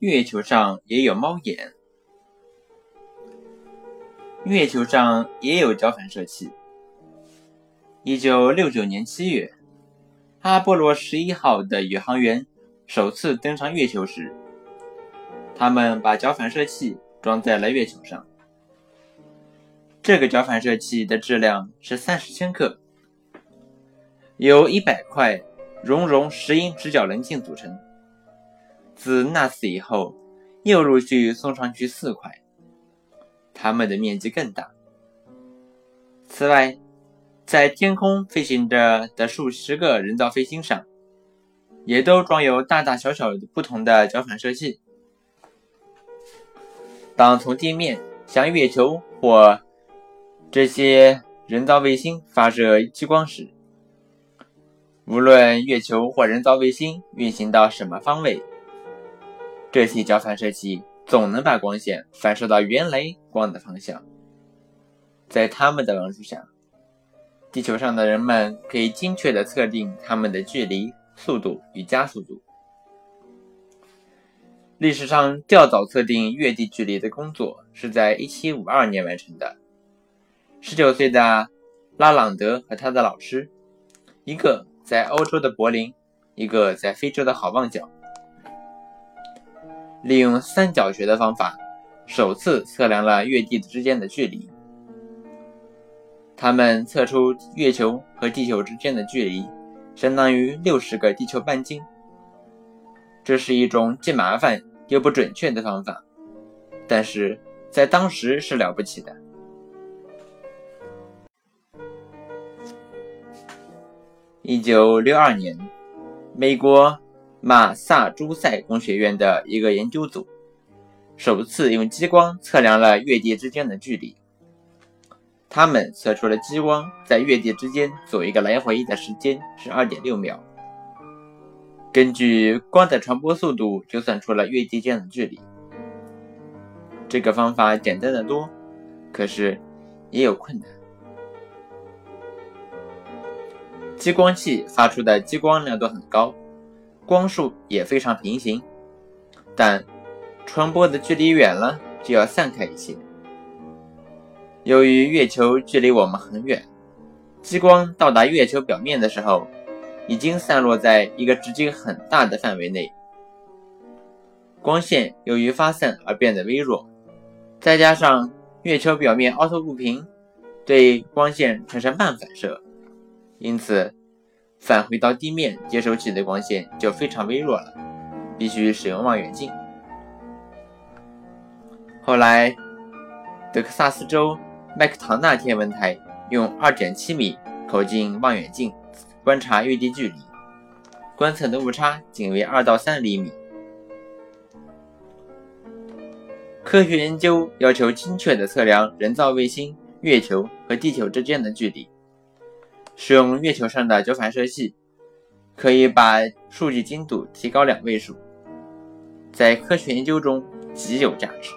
月球上也有猫眼。月球上也有角反射器。一九六九年七月，阿波罗十一号的宇航员首次登上月球时，他们把角反射器装在了月球上。这个角反射器的质量是三十千克，由一百块熔融石英直角棱镜组成。自那次以后，又陆续送上去四块，它们的面积更大。此外，在天空飞行着的数十个人造卫星上，也都装有大大小小不同的角反射器。当从地面向月球或这些人造卫星发射激光时，无论月球或人造卫星运行到什么方位，这些角反射器总能把光线反射到原来光的方向。在它们的帮助下，地球上的人们可以精确地测定它们的距离、速度与加速度。历史上较早测定月地距离的工作是在1752年完成的。十九岁的拉朗德和他的老师，一个在欧洲的柏林，一个在非洲的好望角，利用三角学的方法，首次测量了月地之间的距离。他们测出月球和地球之间的距离相当于六十个地球半径。这是一种既麻烦又不准确的方法，但是在当时是了不起的。一九六二年，美国马萨诸塞工学院的一个研究组首次用激光测量了月地之间的距离。他们测出了激光在月地之间走一个来回的时间是二点六秒。根据光的传播速度，就算出了月地间的距离。这个方法简单的多，可是也有困难。激光器发出的激光亮度很高，光束也非常平行，但传播的距离远了就要散开一些。由于月球距离我们很远，激光到达月球表面的时候，已经散落在一个直径很大的范围内。光线由于发散而变得微弱，再加上月球表面凹凸不平，对光线产生半反射。因此，返回到地面接收器的光线就非常微弱了，必须使用望远镜。后来，德克萨斯州麦克唐纳天文台用2.7米口径望远镜观察月地距离，观测的误差仅为2到3厘米。科学研究要求精确地测量人造卫星、月球和地球之间的距离。使用月球上的角反射器，可以把数据精度提高两位数，在科学研究中极有价值。